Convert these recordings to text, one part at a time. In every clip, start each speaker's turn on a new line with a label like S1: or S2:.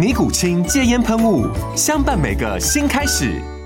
S1: 尼古清戒烟喷雾，相伴每个新开始。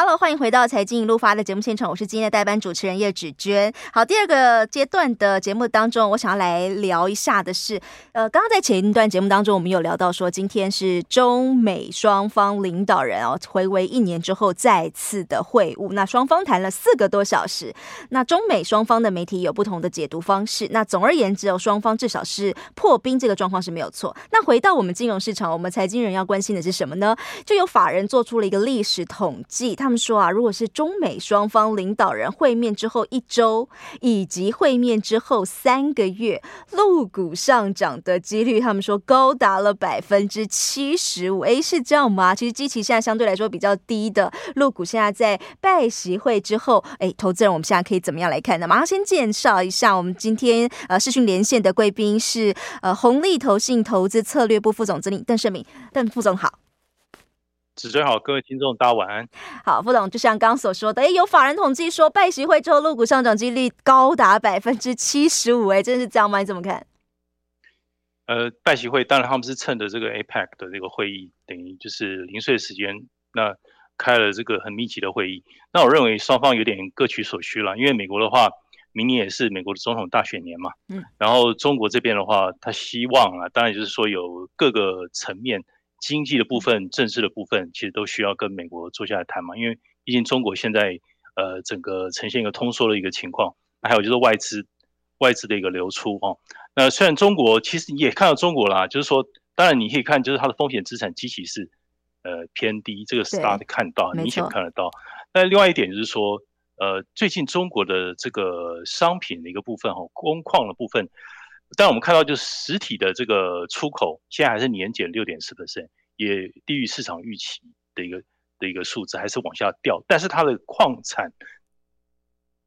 S2: Hello，欢迎回到财经一路发的节目现场，我是今天的代班主持人叶芷娟。好，第二个阶段的节目当中，我想要来聊一下的是，呃，刚刚在前一段节目当中，我们有聊到说，今天是中美双方领导人哦，回归一年之后再次的会晤，那双方谈了四个多小时。那中美双方的媒体有不同的解读方式。那总而言之，哦，双方至少是破冰这个状况是没有错。那回到我们金融市场，我们财经人要关心的是什么呢？就有法人做出了一个历史统计。他他们说啊，如果是中美双方领导人会面之后一周，以及会面之后三个月，陆股上涨的几率，他们说高达了百分之七十五。诶，是这样吗？其实基期现在相对来说比较低的陆股，现在在拜习会之后，诶，投资人我们现在可以怎么样来看呢？马上先介绍一下，我们今天呃视讯连线的贵宾是呃红利投信投资策略部副总经理邓胜明，邓副总好。
S3: 芷娟好，各位听众大家晚安。
S2: 好，副董，就像刚刚所说的，诶，有法人统计说，拜习会之后陆股上涨几率高达百分之七十五，哎，真的是这样吗？你怎么看？
S3: 呃，拜习会当然他们是趁着这个 APEC 的这个会议，等于就是零碎时间，那开了这个很密集的会议。那我认为双方有点各取所需了，因为美国的话，明年也是美国的总统大选年嘛，嗯，然后中国这边的话，他希望啊，当然就是说有各个层面。经济的部分、政治的部分，其实都需要跟美国坐下来谈嘛。因为毕竟中国现在呃整个呈现一个通缩的一个情况，还有就是外资外资的一个流出哦。那虽然中国其实你也看到中国啦，就是说，当然你可以看就是它的风险资产基期是呃偏低，这个是大家看到明显看得到。那另外一点就是说，呃，最近中国的这个商品的一个部分哦，工矿的部分。但我们看到，就是实体的这个出口现在还是年减六点四 percent，也低于市场预期的一个的一个数字，还是往下掉。但是它的矿产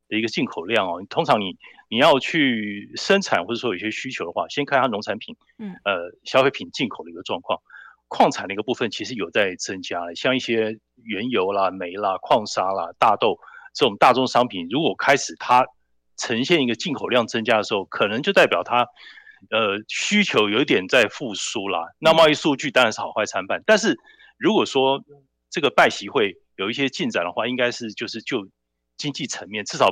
S3: 的一个进口量哦，通常你你要去生产或者说有些需求的话，先看它农产品，嗯，呃，消费品进口的一个状况。矿产的一个部分其实有在增加，像一些原油啦、煤啦、矿砂啦、大豆这种大宗商品，如果开始它。呈现一个进口量增加的时候，可能就代表它，呃，需求有一点在复苏啦。那贸易数据当然是好坏参半，但是如果说这个拜习会有一些进展的话，应该是就是就经济层面至少，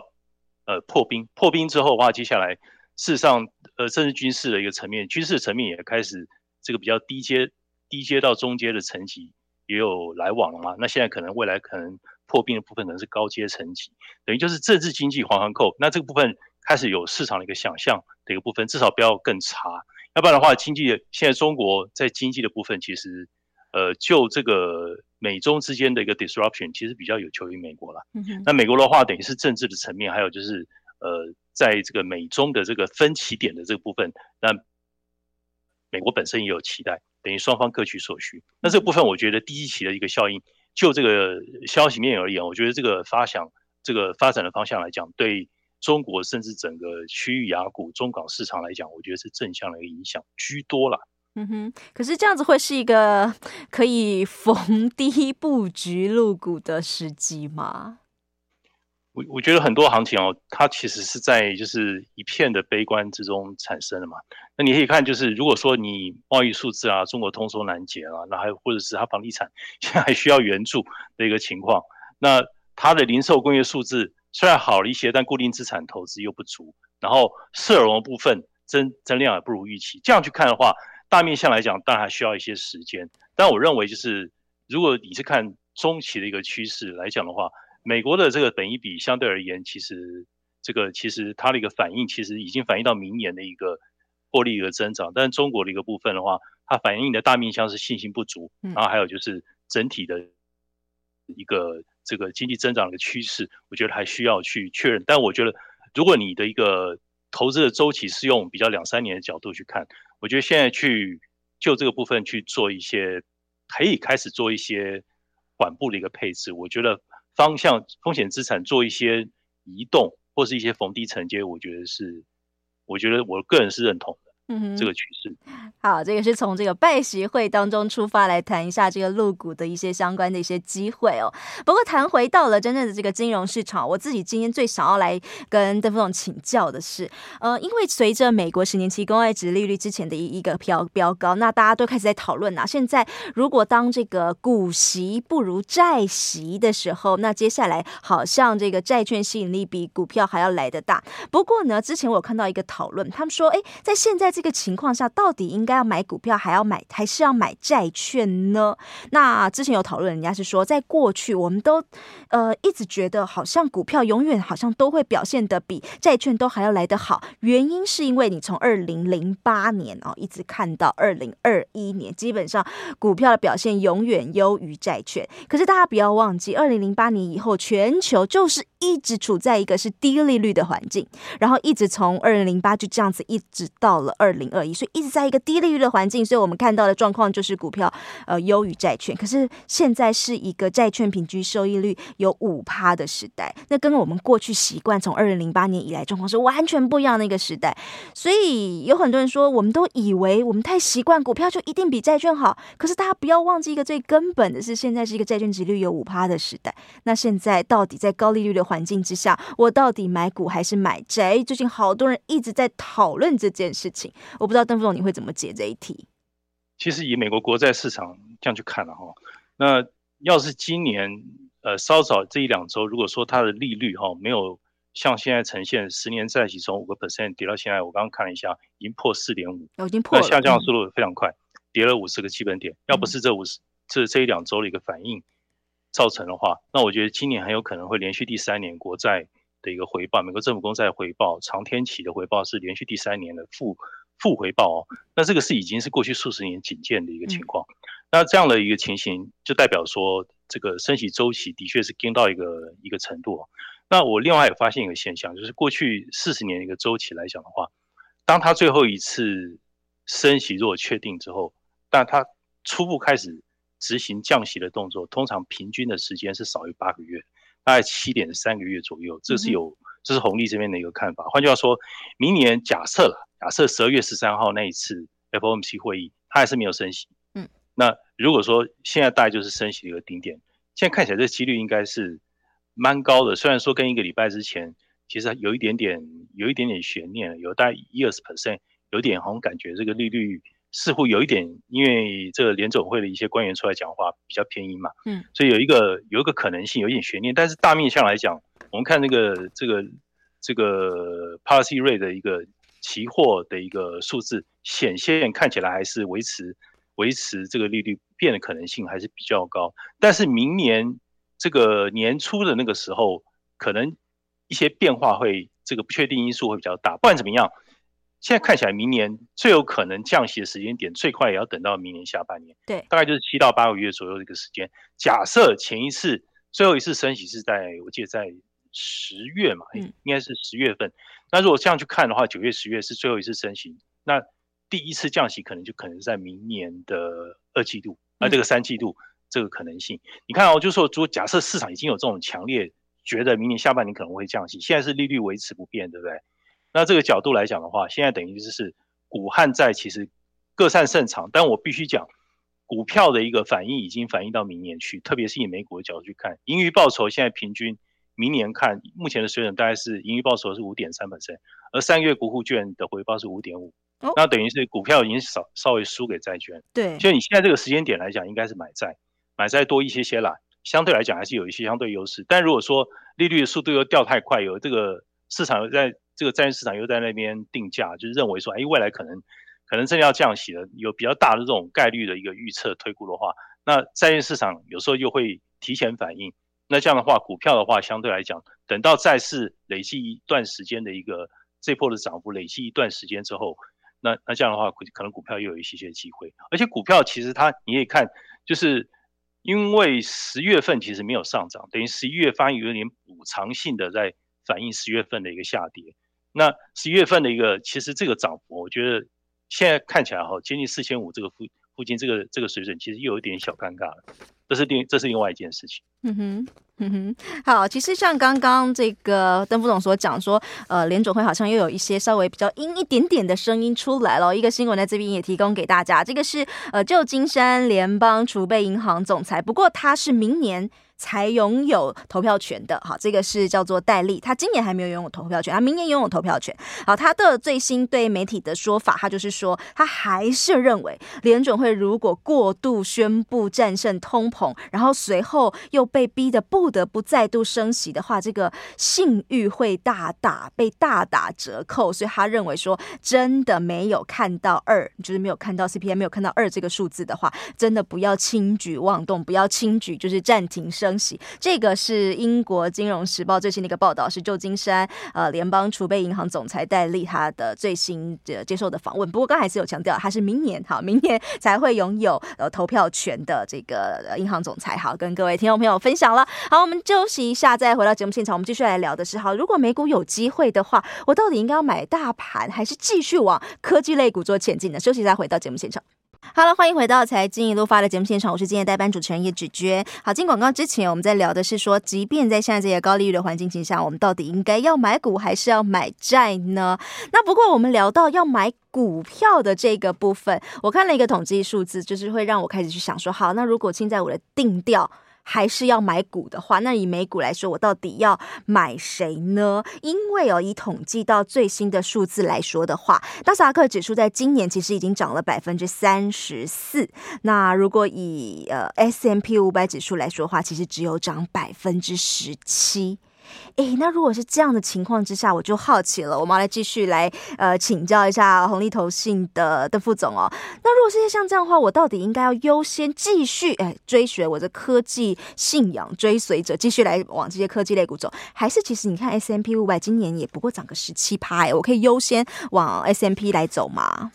S3: 呃，破冰破冰之后的话，接下来事实上，呃，甚至军事的一个层面，军事层面也开始这个比较低阶低阶到中阶的层级也有来往了嘛。那现在可能未来可能。破冰的部分可能是高阶层级，等于就是政治经济环环扣。那这个部分开始有市场的一个想象的一个部分，至少不要更差。要不然的话，经济现在中国在经济的部分，其实呃，就这个美中之间的一个 disruption，其实比较有求于美国了。嗯。那美国的话，等于是政治的层面，还有就是呃，在这个美中的这个分歧点的这个部分，那美国本身也有期待，等于双方各取所需。那这个部分，我觉得第一期的一个效应。就这个消息面而言，我觉得这个发想、这个发展的方向来讲，对中国甚至整个区域雅股、中港市场来讲，我觉得是正向的一个影响居多了。
S2: 嗯哼，可是这样子会是一个可以逢低布局入股的时机吗？
S3: 我我觉得很多行情哦，它其实是在就是一片的悲观之中产生的嘛。那你可以看，就是如果说你贸易数字啊，中国通缩难解啊，那还有或者是它房地产现在还需要援助的一个情况，那它的零售工业数字虽然好了一些，但固定资产投资又不足，然后社融部分增增量也不如预期。这样去看的话，大面向来讲，当然还需要一些时间。但我认为，就是如果你是看中期的一个趋势来讲的话，美国的这个本益比相对而言，其实这个其实它的一个反应，其实已经反映到明年的一个获利的增长。但是中国的一个部分的话，它反映的大面向是信心不足，然后还有就是整体的一个这个经济增长的趋势，我觉得还需要去确认。但我觉得，如果你的一个投资的周期是用比较两三年的角度去看，我觉得现在去就这个部分去做一些，可以开始做一些缓步的一个配置。我觉得方向风险资产做一些移动或是一些逢低承接，我觉得是，我觉得我个人是认同的。嗯哼，这个趋势
S2: 好，这个是从这个拜习会当中出发来谈一下这个陆股的一些相关的一些机会哦。不过谈回到了真正的这个金融市场，我自己今天最想要来跟邓副总请教的是，呃，因为随着美国十年期公债值利率之前的一一个飙飙高，那大家都开始在讨论啊。现在如果当这个股息不如债息的时候，那接下来好像这个债券吸引力比股票还要来得大。不过呢，之前我有看到一个讨论，他们说，哎，在现在。这个情况下，到底应该要买股票，还要买，还是要买债券呢？那之前有讨论，人家是说，在过去我们都呃一直觉得，好像股票永远好像都会表现得比债券都还要来得好。原因是因为你从二零零八年哦一直看到二零二一年，基本上股票的表现永远优于债券。可是大家不要忘记，二零零八年以后，全球就是一直处在一个是低利率的环境，然后一直从二零零八就这样子一直到了二。零二一，所以一直在一个低利率的环境，所以我们看到的状况就是股票呃优于债券。可是现在是一个债券平均收益率有五趴的时代，那跟我们过去习惯从二零零八年以来状况是完全不一样的一个时代。所以有很多人说，我们都以为我们太习惯股票就一定比债券好。可是大家不要忘记一个最根本的是，现在是一个债券殖利率有五趴的时代。那现在到底在高利率的环境之下，我到底买股还是买宅？最近好多人一直在讨论这件事情。我不知道邓副总你会怎么解这一题？
S3: 其实以美国国债市场这样去看了哈，那要是今年呃稍早这一两周，如果说它的利率哈没有像现在呈现十年债息从五个 percent 跌到现在，我刚刚看了一下，已经破四点五，
S2: 已经破了，
S3: 下降速度非常快，跌了五十个基本点。要不是这五十这这一两周的一个反应造成的话，那我觉得今年很有可能会连续第三年国债的一个回报，美国政府公债回报长天期的回报是连续第三年的负。负回报哦，那这个是已经是过去数十年仅见的一个情况。那这样的一个情形，就代表说这个升息周期的确是跟到一个一个程度。哦那我另外也发现一个现象，就是过去四十年一个周期来讲的话，当它最后一次升息如果确定之后，但它初步开始执行降息的动作，通常平均的时间是少于八个月，大概七点三个月左右。这是有，这是红利这边的一个看法。换句话说，明年假设了。假设十二月十三号那一次 FOMC 会议，它还是没有升息。嗯，那如果说现在大概就是升息的一个顶点，现在看起来这几率应该是蛮高的。虽然说跟一个礼拜之前其实有一点点有一点点悬念，有大概一二十 percent，有点好像感觉这个利率似乎有一点，因为这个联总会的一些官员出来讲话比较偏鹰嘛。嗯，所以有一个有一个可能性，有一点悬念。但是大面向来讲，我们看那个这个这个 policy rate 的一个。期货的一个数字显现看起来还是维持维持这个利率变的可能性还是比较高，但是明年这个年初的那个时候，可能一些变化会这个不确定因素会比较大。不管怎么样，现在看起来明年最有可能降息的时间点，最快也要等到明年下半年，
S2: 对，
S3: 大概就是七到八个月左右的一个时间。假设前一次最后一次升息是在我记得在十月嘛，应该是十月份。那如果这样去看的话，九月、十月是最后一次升息，那第一次降息可能就可能是在明年的二季度，那这个三季度这个可能性，你看哦，就是说，如果假设市场已经有这种强烈觉得明年下半年可能会降息，现在是利率维持不变，对不对？那这个角度来讲的话，现在等于就是股和债其实各擅胜场，但我必须讲，股票的一个反应已经反映到明年去，特别是以美股的角度去看，盈余报酬现在平均。明年看目前的水准大概是盈余报酬是五点三 percent，而三月国库券的回报是五点五，那等于是股票已经少稍微输给债券。
S2: 对，
S3: 所以你现在这个时间点来讲，应该是买债，买债多一些些啦，相对来讲还是有一些相对优势。但如果说利率的速度又掉太快，有这个市场又在这个债券市场又在那边定价，就是认为说，哎，未来可能可能真的要降息了，有比较大的这种概率的一个预测推估的话，那债券市场有时候又会提前反应。那这样的话，股票的话相对来讲，等到债市累计一段时间的一个这波的涨幅累计一段时间之后，那那这样的话，可能股票又有一些些机会。而且股票其实它你可以看，就是因为十月份其实没有上涨，等于十一月发现有点补偿性的在反映十月份的一个下跌。那十一月份的一个其实这个涨幅，我觉得现在看起来哈，接近四千五这个附附近这个这个水准，其实又有一点小尴尬了。这是另这是另外一件事情。
S2: 嗯哼，嗯哼，好，其实像刚刚这个邓副总所讲说，呃，联总会好像又有一些稍微比较阴一点点的声音出来了。一个新闻在这边也提供给大家，这个是呃旧金山联邦储备银行总裁，不过他是明年。才拥有投票权的，好，这个是叫做戴利，他今年还没有拥有投票权，他明年拥有投票权。好，他的最新对媒体的说法，他就是说，他还是认为联准会如果过度宣布战胜通膨，然后随后又被逼得不得不再度升息的话，这个信誉会大打被大打折扣。所以他认为说，真的没有看到二，就是没有看到 CPI 没有看到二这个数字的话，真的不要轻举妄动，不要轻举就是暂停升。这个是英国金融时报最新的一个报道，是旧金山呃联邦储备银行总裁戴利他的最新的接受的访问。不过刚还是有强调，他是明年好，明年 才会拥有呃投票权的这个呃银行总裁。好，跟各位听众朋友分享了。好，我们休息一下，再回到节目现场，我们继续来聊的是，好，如果美股有机会的话，我到底应该要买大盘，还是继续往科技类股做前进呢？休息一下，回到节目现场。好了，欢迎回到财经一路发的节目现场，我是今天代班主持人叶芷娟。好，进广告之前，我们在聊的是说，即便在现在这些高利率的环境之下，我们到底应该要买股还是要买债呢？那不过我们聊到要买股票的这个部分，我看了一个统计数字，就是会让我开始去想说，好，那如果现在我的定调。还是要买股的话，那以美股来说，我到底要买谁呢？因为哦，以统计到最新的数字来说的话，纳斯达克指数在今年其实已经涨了百分之三十四。那如果以呃 S M P 五百指数来说的话，其实只有涨百分之十七。诶，那如果是这样的情况之下，我就好奇了。我们要来继续来呃请教一下红利投信的的副总哦。那如果是像这样的话，我到底应该要优先继续诶追随我的科技信仰追随者，继续来往这些科技类股走，还是其实你看 S M P 五百今年也不过涨个十七趴，我可以优先往 S M P 来走吗？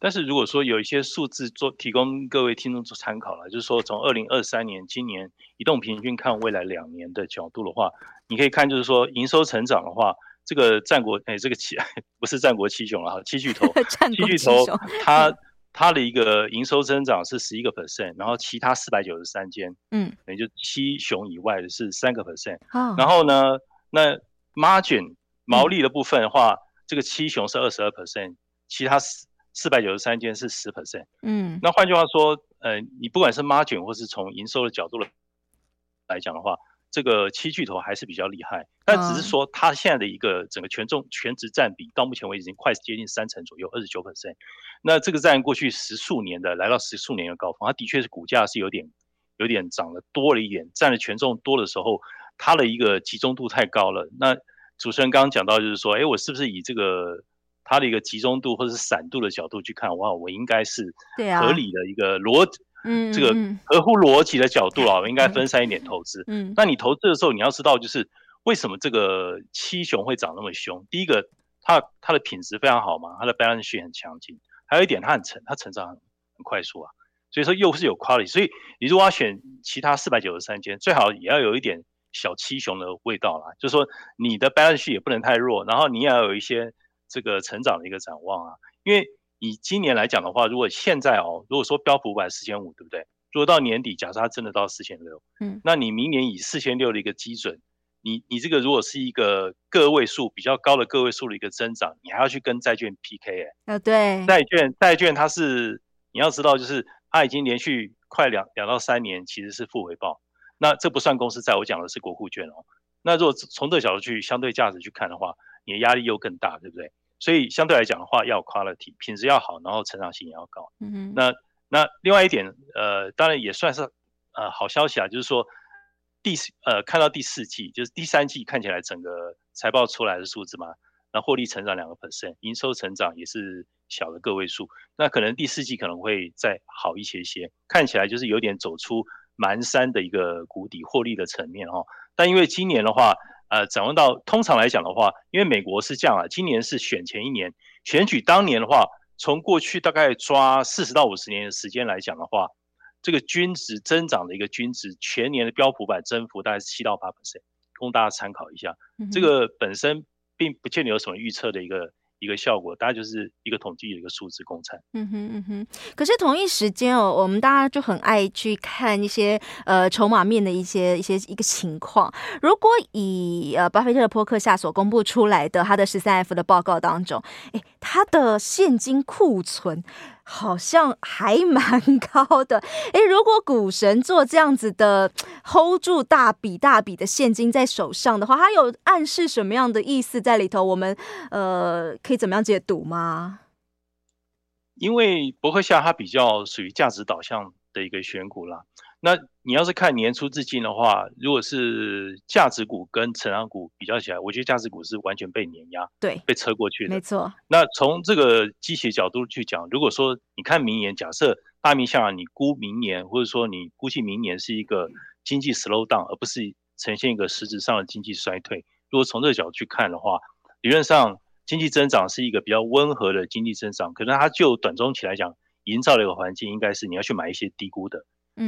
S3: 但是如果说有一些数字做提供各位听众做参考了，就是说从二零二三年今年移动平均看未来两年的角度的话，你可以看就是说营收成长的话，这个战国哎这个七 不是战国七雄了哈，七巨头，七巨头它 它的一个营收增长是十一个 percent，然后其他四百九十三间，嗯，也就七雄以外的是三个 percent，然后呢那 margin 毛利的部分的话，嗯、这个七雄是二十二 percent，其他四。四百九十三间是十 percent，嗯，那换句话说，呃，你不管是 margin 或是从营收的角度来讲的话，这个七巨头还是比较厉害，但只是说它现在的一个整个权重权值占比到目前为止已经快接近三成左右，二十九 percent。那这个在过去十数年的来到十数年的高峰，它的确是股价是有点有点涨得多了一点，占的权重多的时候，它的一个集中度太高了。那主持人刚刚讲到就是说，哎，我是不是以这个它的一个集中度或者是散度的角度去看，哇，我应该是合理的一个逻，嗯，这个合乎逻辑的角度啊，我应该分散一点投资。嗯，那你投资的时候，你要知道就是为什么这个七雄会涨那么凶？第一个，它它的品质非常好嘛，它的 balance sheet 很强劲，还有一点它很成，它成长很很快速啊，所以说又是有 quality。所以你如果要选其他四百九十三间，最好也要有一点小七雄的味道啦，就是说你的 balance sheet 也不能太弱，然后你也要有一些。这个成长的一个展望啊，因为以今年来讲的话，如果现在哦，如果说标普五百四千五，对不对？如果到年底，假设它真的到四千六，嗯，那你明年以四千六的一个基准，你你这个如果是一个个位数比较高的个位数的一个增长，你还要去跟债券 PK 哎，啊对，债券债券它是你要知道，就是它已经连续快两两到三年其实是负回报，那这不算公司债，我讲的是国库券哦。那如果从这个角度去相对价值去看的话，你的压力又更大，对不对？所以相对来讲的话，要 quality 品质要好，然后成长性也要高。嗯哼。那那另外一点，呃，当然也算是呃好消息啊，就是说第呃看到第四季，就是第三季看起来整个财报出来的数字嘛，那获利成长两个 percent，营收成长也是小的个位数，那可能第四季可能会再好一些些，看起来就是有点走出蹒跚的一个谷底获利的层面哦。但因为今年的话，呃，展望到通常来讲的话，因为美国是这样啊，今年是选前一年，选举当年的话，从过去大概抓四十到五十年的时间来讲的话，这个均值增长的一个均值，全年的标普版增幅大概是七到八 percent，供大家参考一下。这个本身并不见得有什么预测的一个。一个效果，大家就是一个统计的一个数字公产。
S2: 嗯哼嗯哼。可是同一时间哦，我们大家就很爱去看一些呃筹码面的一些一些一个情况。如果以呃巴菲特的波克下所公布出来的他的十三 F 的报告当中，诶，他的现金库存。好像还蛮高的，诶，如果股神做这样子的 hold 住大笔大笔的现金在手上的话，它有暗示什么样的意思在里头？我们呃可以怎么样解读吗？
S3: 因为伯克夏它比较属于价值导向的一个选股啦。那你要是看年初至今的话，如果是价值股跟成长股比较起来，我觉得价值股是完全被碾压，
S2: 对，
S3: 被车过去的。
S2: 没错。
S3: 那从这个机械角度去讲，如果说你看明年，假设大明向你估明年，或者说你估计明年是一个经济 slow down，而不是呈现一个实质上的经济衰退。如果从这个角度去看的话，理论上经济增长是一个比较温和的经济增长，可能它就短中期来讲，营造的一个环境应该是你要去买一些低估的。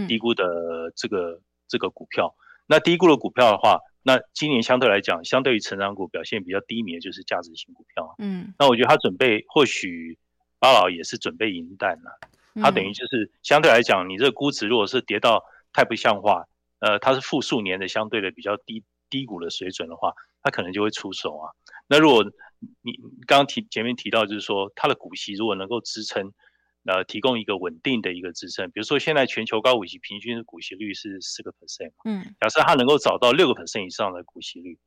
S3: 低估的这个这个股票，那低估的股票的话，那今年相对来讲，相对于成长股表现比较低迷的就是价值型股票。嗯，那我觉得他准备，或许巴老也是准备银弹了。他等于就是相对来讲，你这个估值如果是跌到太不像话，呃，它是负数年的相对的比较低低谷的水准的话，他可能就会出手啊。那如果你刚刚提前面提到，就是说它的股息如果能够支撑。呃，提供一个稳定的一个支撑，比如说现在全球高股息平均的股息率是四个 percent，嗯，假设它能够找到六个 percent 以上的股息率，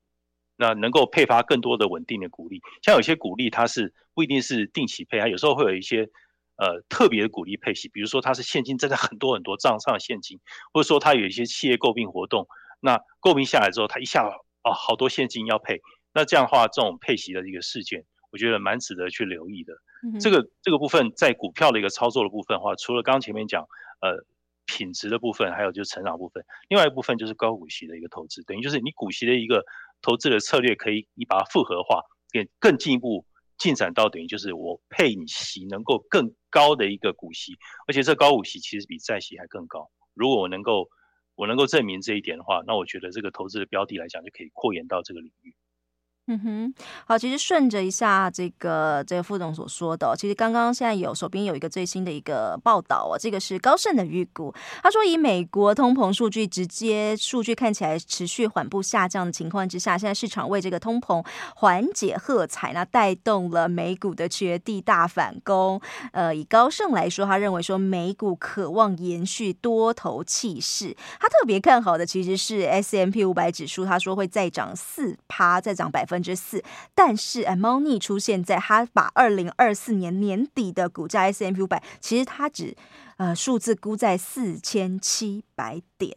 S3: 那能够配发更多的稳定的股利，像有些股利它是不一定是定期配，它有时候会有一些呃特别的股利配息，比如说它是现金真的很多很多账上的现金，或者说它有一些企业购并活动，那购并下来之后，它一下啊好多现金要配，那这样的话这种配息的一个事件，我觉得蛮值得去留意的。这个这个部分在股票的一个操作的部分的话，除了刚刚前面讲，呃，品质的部分，还有就是成长部分，另外一部分就是高股息的一个投资，等于就是你股息的一个投资的策略，可以你把它复合化，更更进一步进展到等于就是我配你息能够更高的一个股息，而且这高股息其实比债息还更高。如果我能够我能够证明这一点的话，那我觉得这个投资的标的来讲就可以扩延到这个领域。
S2: 嗯哼，好，其实顺着一下这个这个副总所说的，其实刚刚现在有手边有一个最新的一个报道哦，这个是高盛的预估，他说以美国通膨数据直接数据看起来持续缓步下降的情况之下，现在市场为这个通膨缓解喝彩，那带动了美股的绝地大反攻。呃，以高盛来说，他认为说美股渴望延续多头气势，他特别看好的其实是 S M P 五百指数，他说会再涨四趴，再涨百分。分之四，但是哎，猫腻出现在他把二零二四年年底的股价 S M U 百，其实它只呃数字估在四千七百点。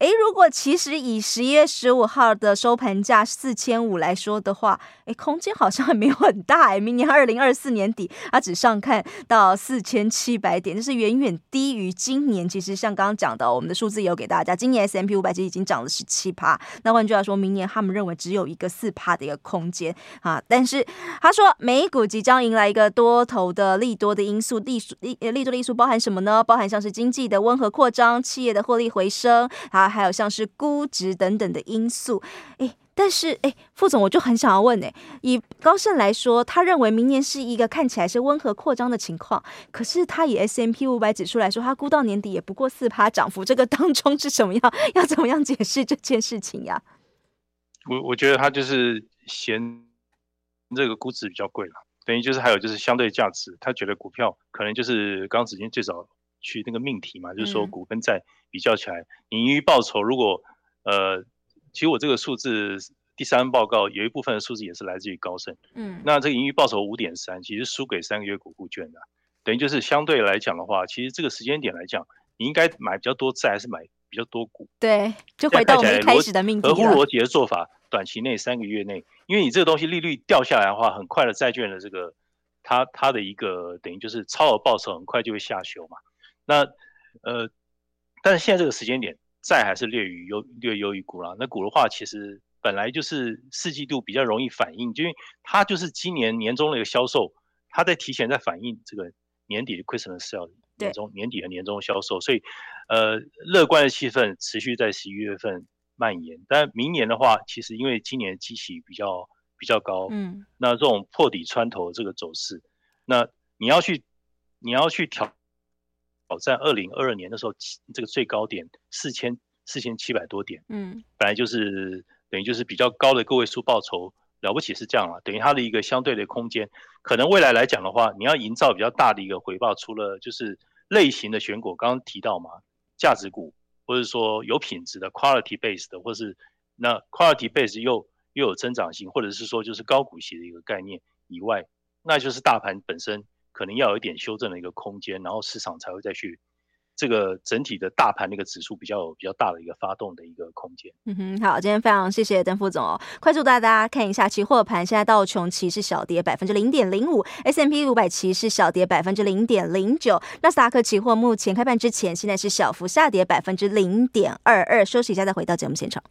S2: 诶，如果其实以十一月十五号的收盘价四千五来说的话，诶，空间好像还没有很大诶。明年二零二四年底，它只上看到四千七百点，就是远远低于今年。其实像刚刚讲的，我们的数字也有给大家，今年 S M P 五百其实已经涨了十七趴。那换句话说，明年他们认为只有一个四趴的一个空间啊。但是他说，美股即将迎来一个多头的利多的因素，利利利多的因素包含什么呢？包含像是经济的温和扩张、企业的获利回升啊。还有像是估值等等的因素，诶，但是诶，副总我就很想要问诶，以高盛来说，他认为明年是一个看起来是温和扩张的情况，可是他以 S M P 五百指数来说，他估到年底也不过四趴涨幅，这个当中是什么样？要怎么样解释这件事情呀？
S3: 我我觉得他就是嫌这个估值比较贵了，等于就是还有就是相对价值，他觉得股票可能就是刚刚子金最早。去那个命题嘛，就是说股跟债比较起来，盈余报酬如果呃，其实我这个数字第三报告有一部分的数字也是来自于高盛，嗯，那这个盈余报酬五点三，其实输给三个月股库券的，等于就是相对来讲的话，其实这个时间点来讲，你应该买比较多债还是买比较多股？
S2: 对，就回到我们一开始的命题了。
S3: 合乎逻辑的做法，短期内三个月内，因为你这个东西利率掉下来的话，很快的债券的这个它它的一个等于就是超额报酬很快就会下修嘛。那呃，但是现在这个时间点，债还是略于优略优于股啦。那股的话，其实本来就是四季度比较容易反应，就因为它就是今年年终的一个销售，它在提前在反映这个年底的 Christmas sale，年终年底的年终销售，所以呃，乐观的气氛持续在十一月份蔓延。但明年的话，其实因为今年基期比较比较高，嗯，那这种破底穿头这个走势，那你要去你要去挑挑战二零二二年的时候，这个最高点四千四千七百多点，嗯，本来就是等于就是比较高的个位数报酬，了不起是这样啊，等于它的一个相对的空间，可能未来来讲的话，你要营造比较大的一个回报，除了就是类型的选股，刚刚提到嘛，价值股，或者说有品质的 quality based 的，或是那 quality based 又又有增长性，或者是说就是高股息的一个概念以外，那就是大盘本身可能要有一点修正的一个空间，然后市场才会再去这个整体的大盘的一个指数比较有比较大的一个发动的一个空间。
S2: 嗯哼，好，今天非常谢谢邓副总哦。快速带大家看一下期货盘，现在道琼期是小跌百分之零点零五，S M P 五百期是小跌百分之零点零九，纳斯达克期货目前开盘之前现在是小幅下跌百分之零点二二，休息一下再回到节目现场。